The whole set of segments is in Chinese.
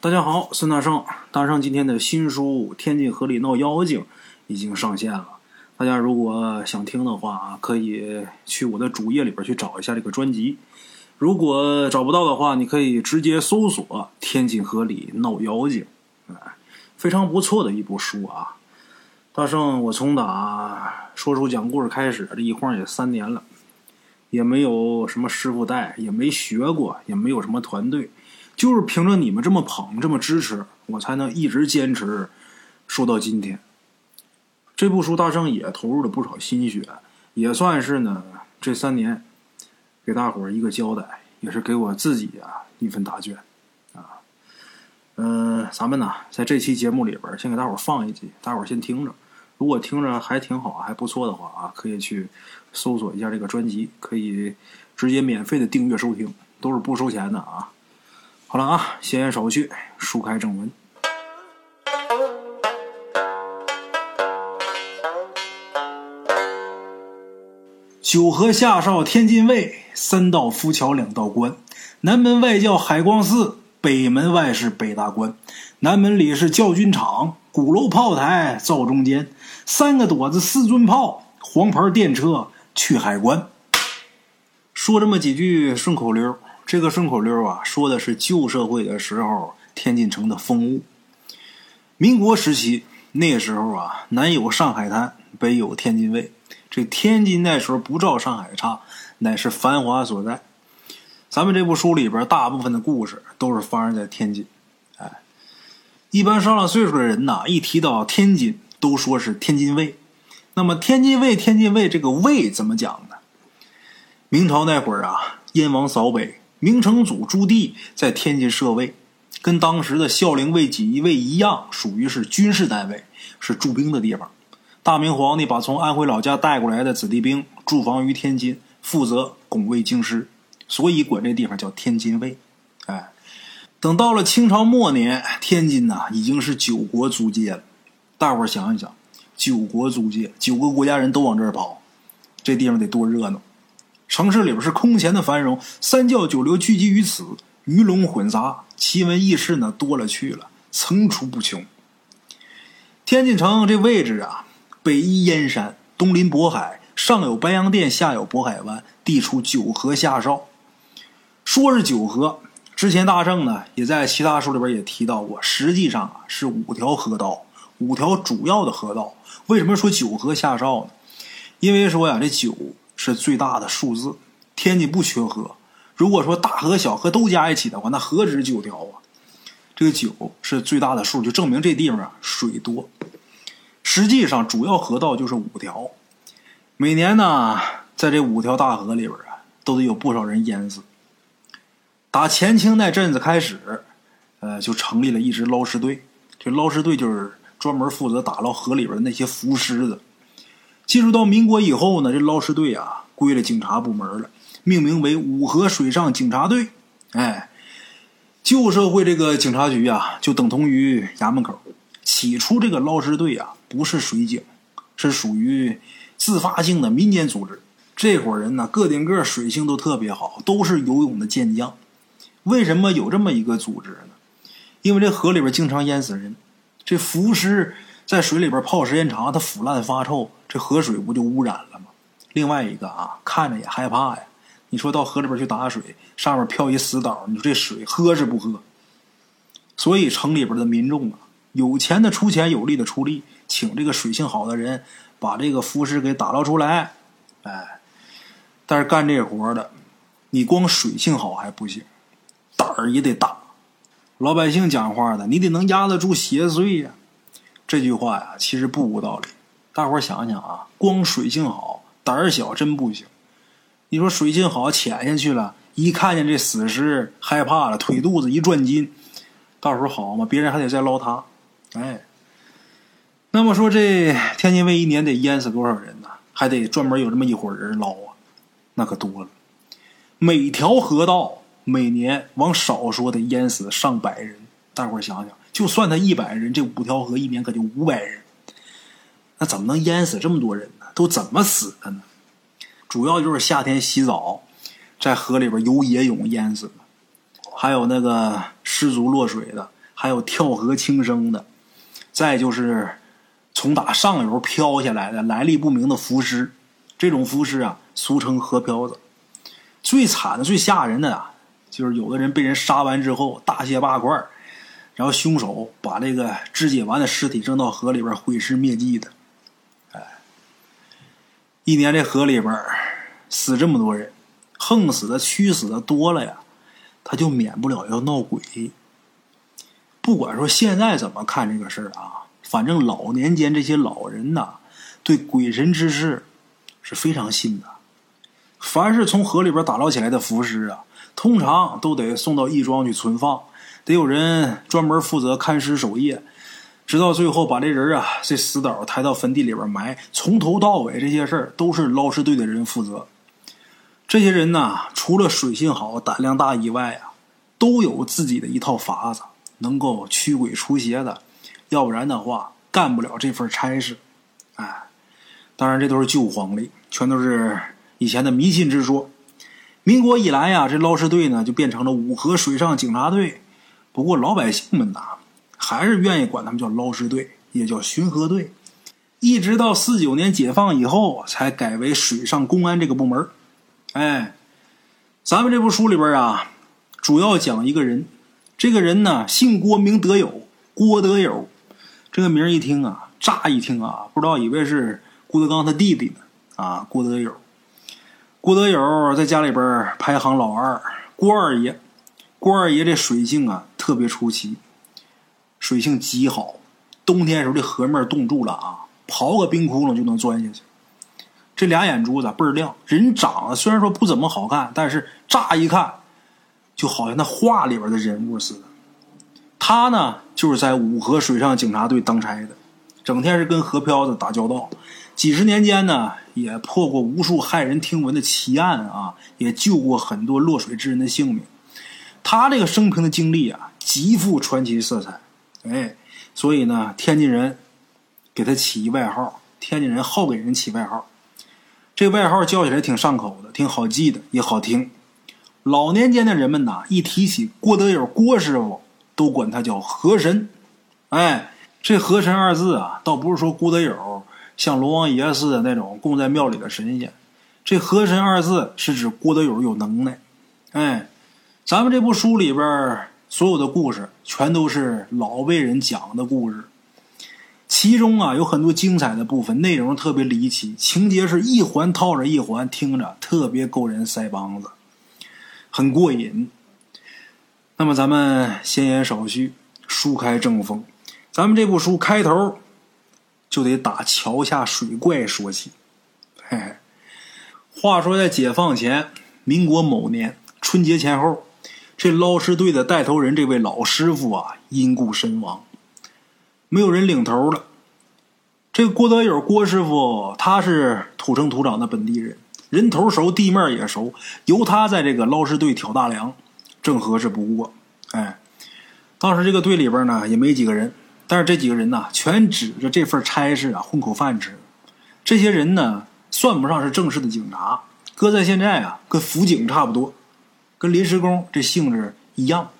大家好，孙大圣。大圣今天的新书《天津河里闹妖精》已经上线了。大家如果想听的话啊，可以去我的主页里边去找一下这个专辑。如果找不到的话，你可以直接搜索《天津河里闹妖精》，哎，非常不错的一部书啊。大圣，我从打说书讲故事开始，这一晃也三年了，也没有什么师傅带，也没学过，也没有什么团队。就是凭着你们这么捧、这么支持，我才能一直坚持说到今天。这部书大圣也投入了不少心血，也算是呢这三年给大伙儿一个交代，也是给我自己啊一份答卷啊。嗯，咱们呢在这期节目里边先给大伙儿放一集，大伙儿先听着。如果听着还挺好、还不错的话啊，可以去搜索一下这个专辑，可以直接免费的订阅收听，都是不收钱的啊。好了啊，闲言少叙，书开正文。九河下哨天津卫，三道浮桥两道关。南门外叫海光寺，北门外是北大关。南门里是教军场，鼓楼炮台灶中间。三个垛子四尊炮，黄牌电车去海关。说这么几句顺口溜。这个顺口溜啊，说的是旧社会的时候天津城的风物。民国时期那时候啊，南有上海滩，北有天津卫。这天津那时候不照上海差，乃是繁华所在。咱们这部书里边大部分的故事都是发生在天津。哎，一般上了岁数的人呐，一提到天津，都说是天津卫。那么天津卫，天津卫这个卫怎么讲呢？明朝那会儿啊，燕王扫北。明成祖朱棣在天津设卫，跟当时的孝陵卫、锦衣卫一样，属于是军事单位，是驻兵的地方。大明皇帝把从安徽老家带过来的子弟兵驻防于天津，负责拱卫京师，所以管这地方叫天津卫。哎，等到了清朝末年，天津呐已经是九国租界了。大伙儿想一想，九国租界，九个国家人都往这儿跑，这地方得多热闹！城市里边是空前的繁荣，三教九流聚集于此，鱼龙混杂，奇闻异事呢多了去了，层出不穷。天津城这位置啊，北依燕山，东临渤海，上有白洋淀，下有渤海湾，地处九河下梢。说是九河，之前大圣呢也在其他书里边也提到过，实际上啊是五条河道，五条主要的河道。为什么说九河下梢呢？因为说呀，这九。是最大的数字，天津不缺河。如果说大河小河都加一起的话，那何止九条啊？这个九是最大的数，就证明这地方水多。实际上，主要河道就是五条。每年呢，在这五条大河里边啊，都得有不少人淹死。打前清那阵子开始，呃，就成立了一支捞尸队。这捞尸队就是专门负责打捞河里边那些浮尸的。进入到民国以后呢，这捞尸队啊归了警察部门了，命名为五河水上警察队。哎，旧社会这个警察局啊，就等同于衙门口。起初这个捞尸队啊，不是水警，是属于自发性的民间组织。这伙人呢，个顶个水性都特别好，都是游泳的健将。为什么有这么一个组织呢？因为这河里边经常淹死人，这浮尸。在水里边泡时间长，它腐烂发臭，这河水不就污染了吗？另外一个啊，看着也害怕呀。你说到河里边去打水，上面漂一死岛，你说这水喝是不喝？所以城里边的民众啊，有钱的出钱，有力的出力，请这个水性好的人把这个浮尸给打捞出来。哎，但是干这活的，你光水性好还不行，胆儿也得大。老百姓讲话的，你得能压得住邪祟呀。这句话呀，其实不无道理。大伙儿想想啊，光水性好，胆儿小真不行。你说水性好，潜下去了，一看见这死尸，害怕了，腿肚子一转筋，到时候好嘛，别人还得再捞他。哎，那么说这天津卫一年得淹死多少人呢？还得专门有这么一伙人捞啊，那可多了。每条河道每年往少说得淹死上百人。大伙儿想想。就算他一百人，这五条河一年可就五百人，那怎么能淹死这么多人呢？都怎么死的呢？主要就是夏天洗澡，在河里边游野泳淹死的，还有那个失足落水的，还有跳河轻生的，再就是从打上游漂下来的来历不明的浮尸。这种浮尸啊，俗称河漂子。最惨的、最吓人的啊，就是有的人被人杀完之后大卸八块然后凶手把这个肢解完的尸体扔到河里边毁尸灭迹的。哎，一年这河里边死这么多人，横死的、屈死的多了呀，他就免不了要闹鬼。不管说现在怎么看这个事儿啊，反正老年间这些老人呐，对鬼神之事是非常信的。凡是从河里边打捞起来的浮尸啊，通常都得送到义庄去存放，得有人专门负责看尸守夜，直到最后把这人啊这死倒抬到坟地里边埋。从头到尾这些事儿都是捞尸队的人负责。这些人呐，除了水性好、胆量大以外啊，都有自己的一套法子，能够驱鬼除邪的。要不然的话，干不了这份差事。哎，当然这都是旧黄历，全都是。以前的迷信之说，民国以来呀，这捞尸队呢就变成了五河水上警察队。不过老百姓们呐，还是愿意管他们叫捞尸队，也叫巡河队。一直到四九年解放以后，才改为水上公安这个部门。哎，咱们这部书里边啊，主要讲一个人，这个人呢姓郭，名德友，郭德友。这个名一听啊，乍一听啊，不知道以为是郭德纲他弟弟呢啊，郭德友。郭德友在家里边排行老二，郭二爷，郭二爷这水性啊特别出奇，水性极好。冬天时候这河面冻住了啊，刨个冰窟窿就能钻下去。这俩眼珠子倍儿亮，人长得虽然说不怎么好看，但是乍一看就好像那画里边的人物似的。他呢就是在五河水上警察队当差的，整天是跟河漂子打交道。几十年间呢，也破过无数骇人听闻的奇案啊，也救过很多落水之人的性命。他这个生平的经历啊，极富传奇色彩。哎，所以呢，天津人给他起一外号，天津人好给人起外号。这外号叫起来挺上口的，挺好记的，也好听。老年间的人们呐，一提起郭德友郭师傅，都管他叫河神。哎，这河神二字啊，倒不是说郭德友。像龙王爷似的那种供在庙里的神仙，这“河神”二字是指郭德友有能耐。哎，咱们这部书里边所有的故事全都是老辈人讲的故事，其中啊有很多精彩的部分，内容特别离奇，情节是一环套着一环，听着特别勾人腮帮子，很过瘾。那么咱们闲言少叙，书开正风，咱们这部书开头。就得打桥下水怪说起。嘿嘿，话说在解放前，民国某年春节前后，这捞尸队的带头人这位老师傅啊，因故身亡，没有人领头了。这个郭德友郭师傅，他是土生土长的本地人，人头熟，地面也熟，由他在这个捞尸队挑大梁，正合适不过。哎，当时这个队里边呢，也没几个人。但是这几个人呢，全指着这份差事啊混口饭吃。这些人呢，算不上是正式的警察，搁在现在啊，跟辅警差不多，跟临时工这性质一样，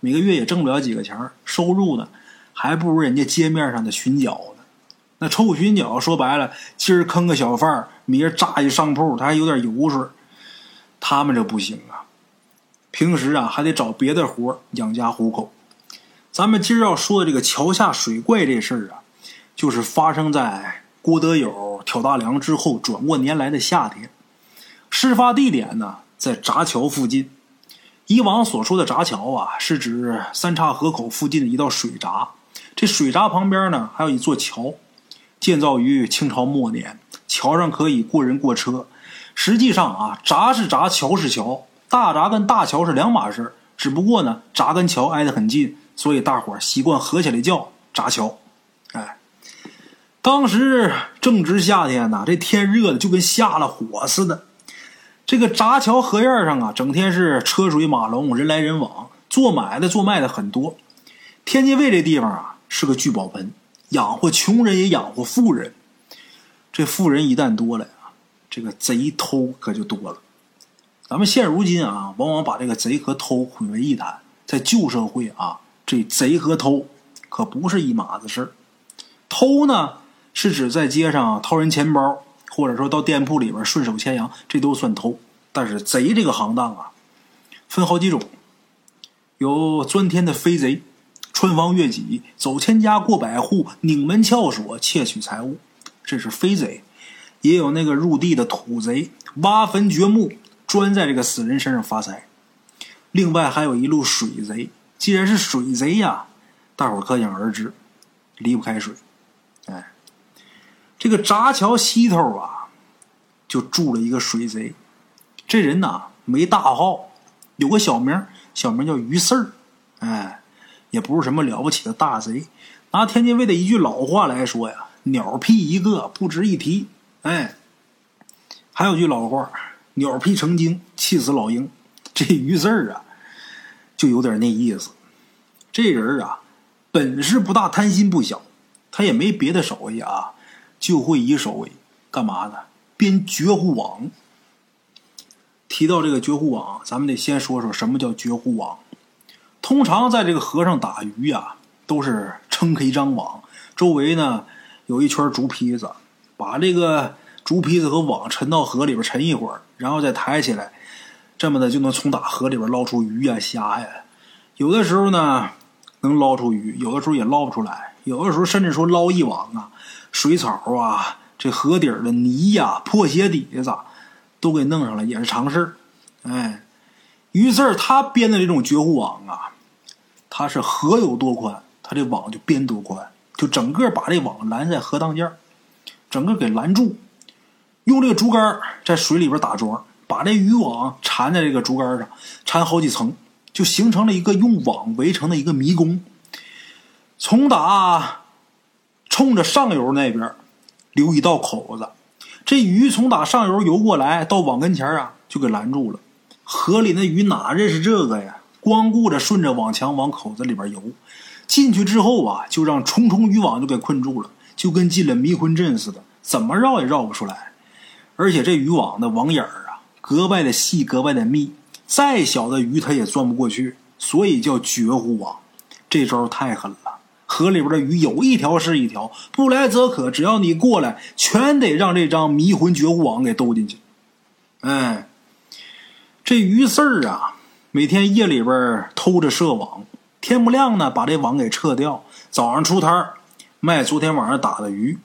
每个月也挣不了几个钱收入呢还不如人家街面上的巡脚呢。那臭巡脚说白了，今儿坑个小贩明儿炸一商铺，他还有点油水。他们这不行啊，平时啊还得找别的活养家糊口。咱们今儿要说的这个桥下水怪这事儿啊，就是发生在郭德友挑大梁之后转过年来的夏天。事发地点呢在闸桥附近。以往所说的闸桥啊，是指三岔河口附近的一道水闸。这水闸旁边呢还有一座桥，建造于清朝末年，桥上可以过人过车。实际上啊，闸是闸，桥是桥，大闸跟大桥是两码事只不过呢，闸跟桥挨得很近。所以大伙习惯合起来叫闸桥，哎，当时正值夏天呐，这天热的就跟下了火似的。这个闸桥河沿上啊，整天是车水马龙，人来人往，做买的做卖的很多。天津卫这地方啊，是个聚宝盆，养活穷人也养活富人。这富人一旦多了呀，这个贼偷可就多了。咱们现如今啊，往往把这个贼和偷混为一谈，在旧社会啊。这贼和偷可不是一码子事儿。偷呢，是指在街上掏人钱包，或者说到店铺里边顺手牵羊，这都算偷。但是贼这个行当啊，分好几种，有钻天的飞贼，穿房越脊，走千家过百户，拧门撬锁窃取财物，这是飞贼；也有那个入地的土贼，挖坟掘墓，专在这个死人身上发财。另外还有一路水贼，既然是水贼呀，大伙可想而知，离不开水。这个闸桥西头啊，就住了一个水贼。这人呐没大号，有个小名，小名叫于四儿。哎，也不是什么了不起的大贼。拿天津卫的一句老话来说呀，鸟屁一个，不值一提。哎，还有句老话，鸟屁成精，气死老鹰。这于四儿啊。就有点那意思，这人啊，本事不大，贪心不小，他也没别的手艺啊，就会一手为，干嘛呢？编绝户网。提到这个绝户网，咱们得先说说什么叫绝户网。通常在这个河上打鱼呀，都是撑开一张网，周围呢有一圈竹坯子，把这个竹坯子和网沉到河里边沉一会儿，然后再抬起来。这么的就能从打河里边捞出鱼呀虾呀，有的时候呢能捞出鱼，有的时候也捞不出来，有的时候甚至说捞一网啊，水草啊，这河底的泥呀、破鞋底子都给弄上了，也是常事哎，于是他编的这种绝户网啊，它是河有多宽，他这网就编多宽，就整个把这网拦在河当间整个给拦住，用这个竹竿在水里边打桩。把这渔网缠在这个竹竿上，缠好几层，就形成了一个用网围成的一个迷宫。从打冲着上游那边留一道口子，这鱼从打上游游过来，到网跟前啊，就给拦住了。河里那鱼哪认识这个呀？光顾着顺着网墙往口子里边游，进去之后啊，就让重重渔网就给困住了，就跟进了迷魂阵似的，怎么绕也绕不出来。而且这渔网的网眼儿。格外的细，格外的密，再小的鱼它也钻不过去，所以叫绝户网。这招太狠了，河里边的鱼有一条是一条，不来则可，只要你过来，全得让这张迷魂绝户网给兜进去。哎，这鱼四儿啊，每天夜里边偷着设网，天不亮呢把这网给撤掉，早上出摊卖昨天晚上打的鱼。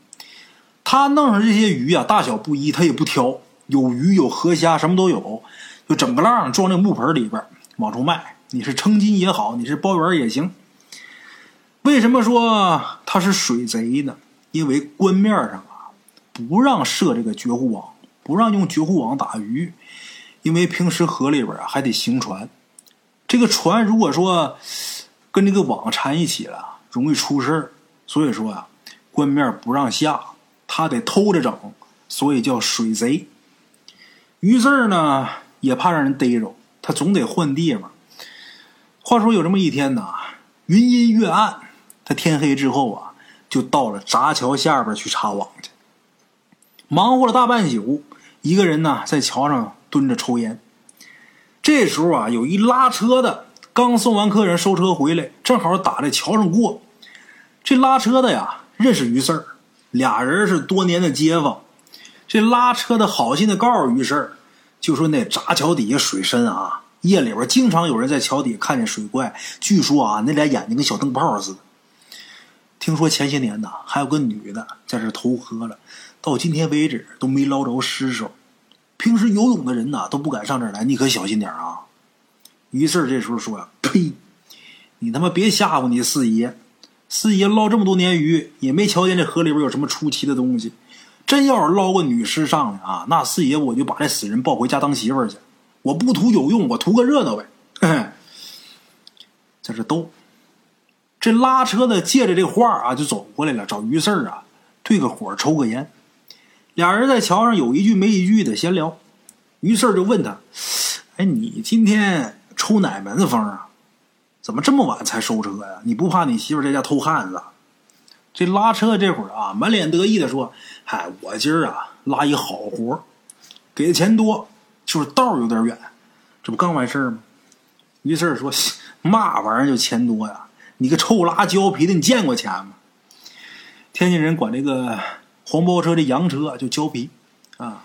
他弄上这些鱼啊，大小不一，他也不挑。有鱼有河虾，什么都有，就整个浪装那木盆里边往出卖。你是称斤也好，你是包圆也行。为什么说他是水贼呢？因为官面上啊不让设这个绝户网，不让用绝户网打鱼，因为平时河里边啊还得行船，这个船如果说跟这个网缠一起了，容易出事儿。所以说啊，官面不让下，他得偷着整，所以叫水贼。于四呢，也怕让人逮着，他总得换地方。话说有这么一天呐，云阴月暗，他天黑之后啊，就到了闸桥下边去查网去。忙活了大半宿，一个人呢在桥上蹲着抽烟。这时候啊，有一拉车的刚送完客人收车回来，正好打在桥上过。这拉车的呀，认识于四儿，俩人是多年的街坊。这拉车的好心的告诉于四儿，就说那闸桥底下水深啊，夜里边经常有人在桥底看见水怪。据说啊，那俩眼睛跟小灯泡似的。听说前些年呢，还有个女的在这偷喝了，到今天为止都没捞着尸首。平时游泳的人呐都不敢上这儿来，你可小心点啊。于是这时候说：“呸，你他妈别吓唬你四爷！四爷捞这么多年鱼，也没瞧见这河里边有什么出奇的东西。”真要是捞个女尸上来啊，那四爷我就把这死人抱回家当媳妇儿去。我不图有用，我图个热闹呗。在这逗，这拉车的借着这话啊，就走过来了，找于四儿啊，对个火，抽个烟。俩人在桥上有一句没一句的闲聊。于四儿就问他：“哎，你今天抽哪门子风啊？怎么这么晚才收车呀？你不怕你媳妇在家偷汉子？”这拉车这会儿啊，满脸得意的说：“嗨，我今儿啊拉一好活，给的钱多，就是道有点远，这不刚完事儿吗？”于是说：“嘛玩意儿就钱多呀？你个臭拉胶皮的，你见过钱吗？天津人管这个黄包车、这洋车叫胶皮啊。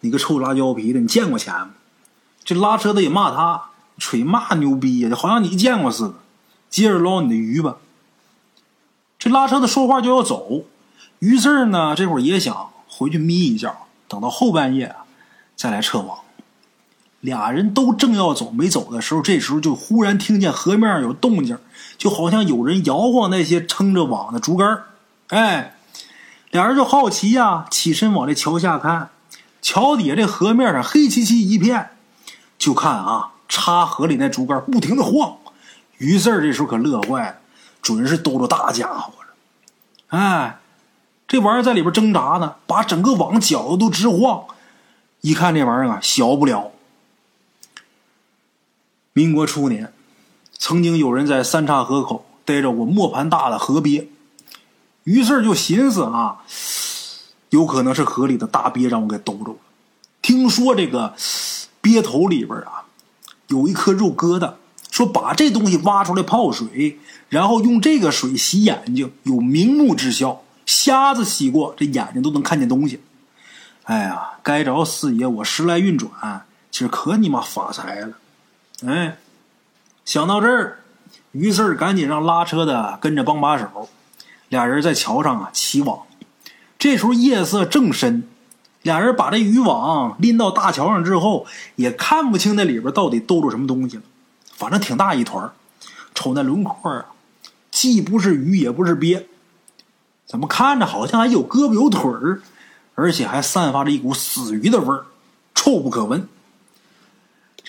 你个臭拉胶皮的，你见过钱吗？这拉车的也骂他，吹嘛牛逼呀？就好像你见过似的。接着捞你的鱼吧。这拉车的说话就要走，于四呢这会儿也想回去眯一觉，等到后半夜再来撤网。俩人都正要走没走的时候，这时候就忽然听见河面上有动静，就好像有人摇晃那些撑着网的竹竿哎，俩人就好奇呀，起身往这桥下看，桥底下这河面上黑漆漆一片，就看啊，插河里那竹竿不停的晃。于四这时候可乐坏了，准是兜着大家伙了。哎，这玩意儿在里边挣扎呢，把整个网搅得都直晃。一看这玩意儿啊，小不了。民国初年，曾经有人在三岔河口逮着过磨盘大的河鳖，于是就寻思啊，有可能是河里的大鳖让我给兜着了。听说这个鳖头里边啊，有一颗肉疙瘩，说把这东西挖出来泡水，然后用这个水洗眼睛，有明目之效。瞎子洗过，这眼睛都能看见东西。哎呀，该着四爷，我时来运转，今儿可你妈发财了。哎，想到这儿，于四赶紧让拉车的跟着帮把手，俩人在桥上啊起网。这时候夜色正深，俩人把这渔网拎到大桥上之后，也看不清那里边到底兜着什么东西了。反正挺大一团瞅那轮廓啊，既不是鱼也不是鳖，怎么看着好像还有胳膊有腿儿，而且还散发着一股死鱼的味儿，臭不可闻。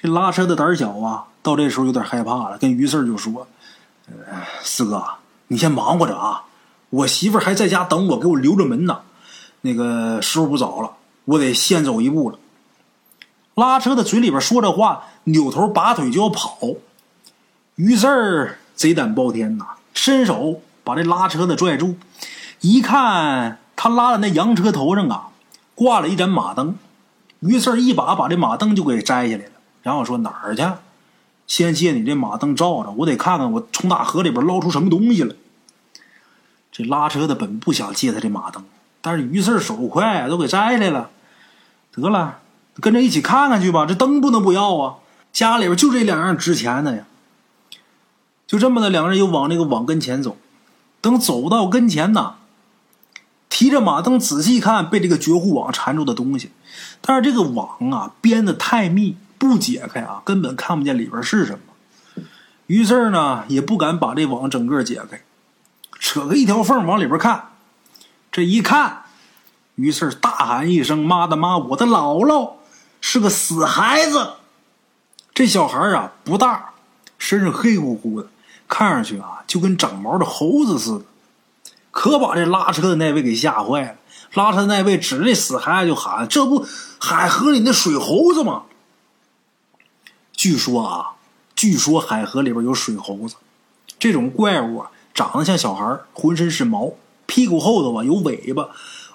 这拉车的胆小啊，到这时候有点害怕了，跟于四就说：“四哥，你先忙活着啊，我媳妇还在家等我，给我留着门呢。那个时候不早了，我得先走一步了。”拉车的嘴里边说着话，扭头拔腿就要跑。于四贼胆包天呐，伸手把这拉车的拽住，一看他拉的那洋车头上啊，挂了一盏马灯。于四一把把这马灯就给摘下来了。然后说哪儿去？先借你这马灯照着，我得看看我从大河里边捞出什么东西来。这拉车的本不想借他这马灯，但是于四手快，都给摘来了。得了，跟着一起看看去吧。这灯不能不要啊！家里边就这两样值钱的呀。就这么的，两个人又往那个网跟前走。等走到跟前呢，提着马灯仔细看被这个绝户网缠住的东西，但是这个网啊编的太密。不解开啊，根本看不见里边是什么。于是呢，也不敢把这网整个解开，扯开一条缝往里边看。这一看，于是大喊一声：“妈的妈！我的姥姥是个死孩子！”这小孩啊不大，身上黑乎乎的，看上去啊就跟长毛的猴子似的，可把这拉车的那位给吓坏了。拉车的那位指着那死孩子就喊：“这不海河里那水猴子吗？”据说啊，据说海河里边有水猴子，这种怪物啊，长得像小孩浑身是毛，屁股后头啊有尾巴，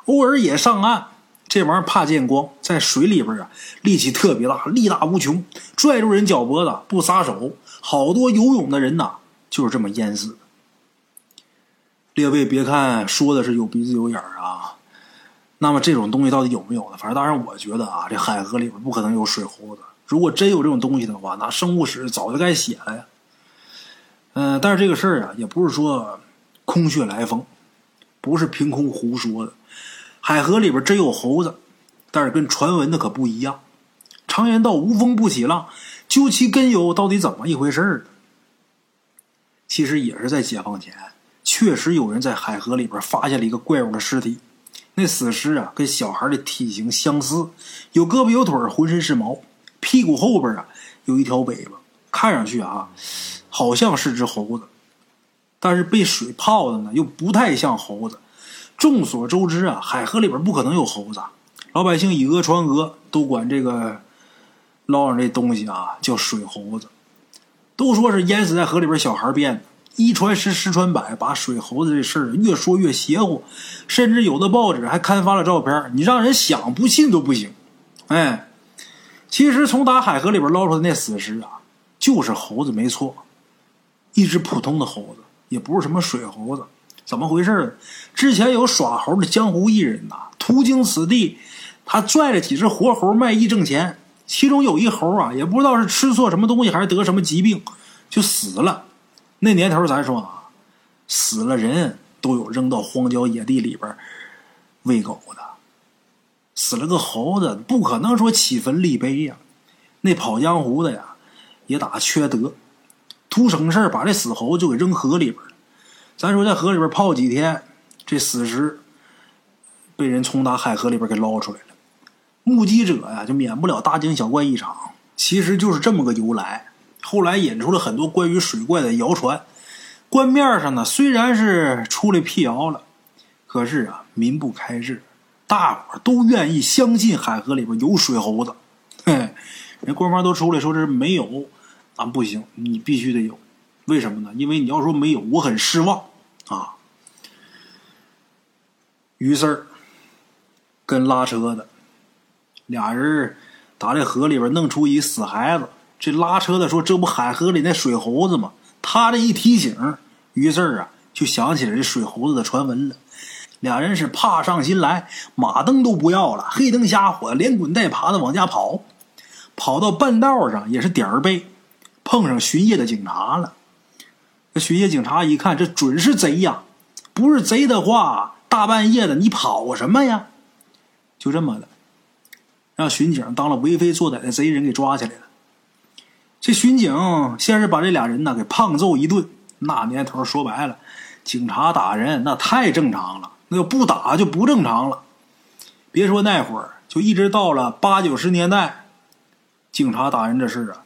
偶尔也上岸。这玩意儿怕见光，在水里边啊，力气特别大，力大无穷，拽住人脚脖子不撒手，好多游泳的人呐就是这么淹死。列位别看说的是有鼻子有眼儿啊，那么这种东西到底有没有呢？反正当然我觉得啊，这海河里边不可能有水猴子。如果真有这种东西的话，那生物史早就该写了呀。嗯，但是这个事儿啊，也不是说空穴来风，不是凭空胡说的。海河里边真有猴子，但是跟传闻的可不一样。常言道“无风不起浪”，究其根由，到底怎么一回事呢？其实也是在解放前，确实有人在海河里边发现了一个怪物的尸体。那死尸啊，跟小孩的体型相似，有胳膊有腿，浑身是毛。屁股后边啊有一条尾巴，看上去啊好像是只猴子，但是被水泡的呢又不太像猴子。众所周知啊，海河里边不可能有猴子，老百姓以讹传讹，都管这个捞上这东西啊叫水猴子，都说是淹死在河里边小孩变的。一传十，十传百，把水猴子这事儿越说越邪乎，甚至有的报纸还刊发了照片，你让人想不信都不行。哎。其实从打海河里边捞出的那死尸啊，就是猴子没错，一只普通的猴子，也不是什么水猴子，怎么回事呢？之前有耍猴的江湖艺人呐，途经此地，他拽了几只活猴卖艺挣钱。其中有一猴啊，也不知道是吃错什么东西还是得什么疾病，就死了。那年头咱说啊，死了人都有扔到荒郊野地里边喂狗的，死了个猴子不可能说起坟立碑呀。那跑江湖的呀，也打缺德，图省事把这死猴就给扔河里边了。咱说在河里边泡几天，这死尸被人从大海河里边给捞出来了。目击者呀，就免不了大惊小怪一场。其实就是这么个由来。后来引出了很多关于水怪的谣传。官面上呢，虽然是出来辟谣了，可是啊，民不开智，大伙都愿意相信海河里边有水猴子。嘿，人官方都出来说这是没有，咱不行，你必须得有。为什么呢？因为你要说没有，我很失望啊。于四儿跟拉车的。俩人打这河里边弄出一死孩子，这拉车的说：“这不海河里那水猴子吗？”他这一提醒，于是啊就想起来这水猴子的传闻了。俩人是怕上心来，马灯都不要了，黑灯瞎火，连滚带爬的往家跑。跑到半道上也是点儿背，碰上巡夜的警察了。这巡夜警察一看，这准是贼呀！不是贼的话，大半夜的你跑什么呀？就这么的。让巡警当了为非作歹的贼人给抓起来了。这巡警先是把这俩人呢给胖揍一顿。那年头说白了，警察打人那太正常了，那要不打就不正常了。别说那会儿，就一直到了八九十年代，警察打人这事啊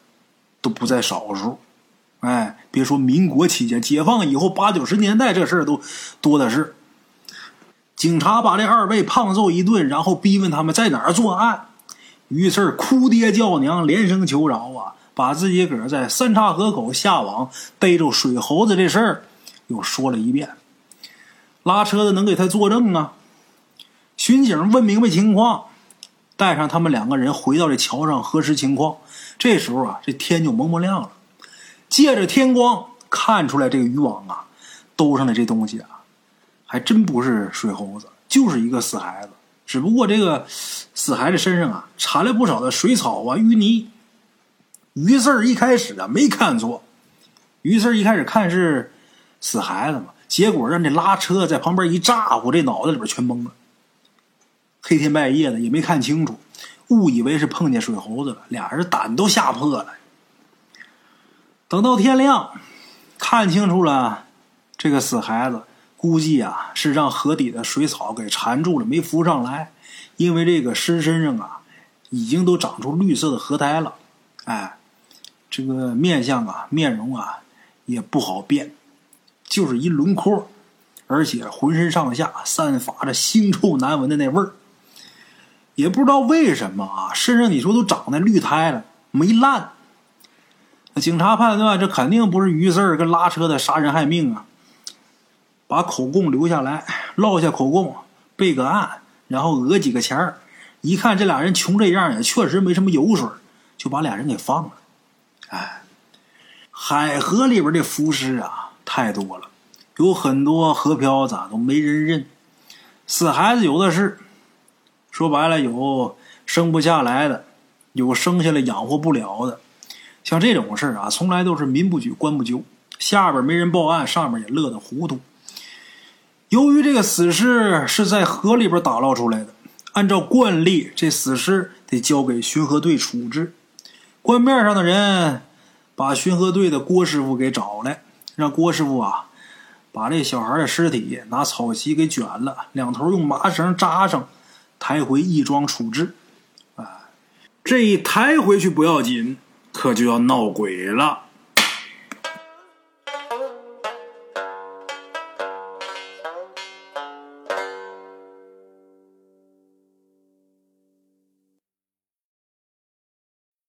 都不在少数。哎，别说民国期间，解放以后八九十年代这事儿都多的是。警察把这二位胖揍一顿，然后逼问他们在哪儿作案。于是哭爹叫娘，连声求饶啊！把自己个儿在三岔河口下网逮着水猴子这事儿又说了一遍。拉车的能给他作证啊？巡警问明白情况，带上他们两个人回到这桥上核实情况。这时候啊，这天就蒙蒙亮了。借着天光，看出来这个渔网啊，兜上的这东西啊，还真不是水猴子，就是一个死孩子。只不过这个死孩子身上啊缠了不少的水草啊淤泥。于四儿一开始啊没看错，于四儿一开始看是死孩子嘛，结果让这拉车在旁边一咋呼，这脑子里边全懵了。黑天半夜的也没看清楚，误以为是碰见水猴子了，俩人胆都吓破了。等到天亮，看清楚了这个死孩子。估计啊是让河底的水草给缠住了，没浮上来。因为这个尸身上啊，已经都长出绿色的河苔了。哎，这个面相啊，面容啊，也不好辨，就是一轮廓，而且浑身上下散发着腥臭难闻的那味儿。也不知道为什么啊，身上你说都长那绿苔了，没烂。警察判断这肯定不是于四儿跟拉车的杀人害命啊。把口供留下来，落下口供，备个案，然后讹几个钱儿。一看这俩人穷这样，也确实没什么油水，就把俩人给放了。哎，海河里边的浮尸啊，太多了，有很多河漂咋都没人认。死孩子有的是，说白了有生不下来的，有生下来养活不了的。像这种事儿啊，从来都是民不举，官不究，下边没人报案，上面也乐得糊涂。由于这个死尸是在河里边打捞出来的，按照惯例，这死尸得交给巡河队处置。官面上的人把巡河队的郭师傅给找来，让郭师傅啊把这小孩的尸体拿草席给卷了，两头用麻绳扎上，抬回义庄处置。啊，这一抬回去不要紧，可就要闹鬼了。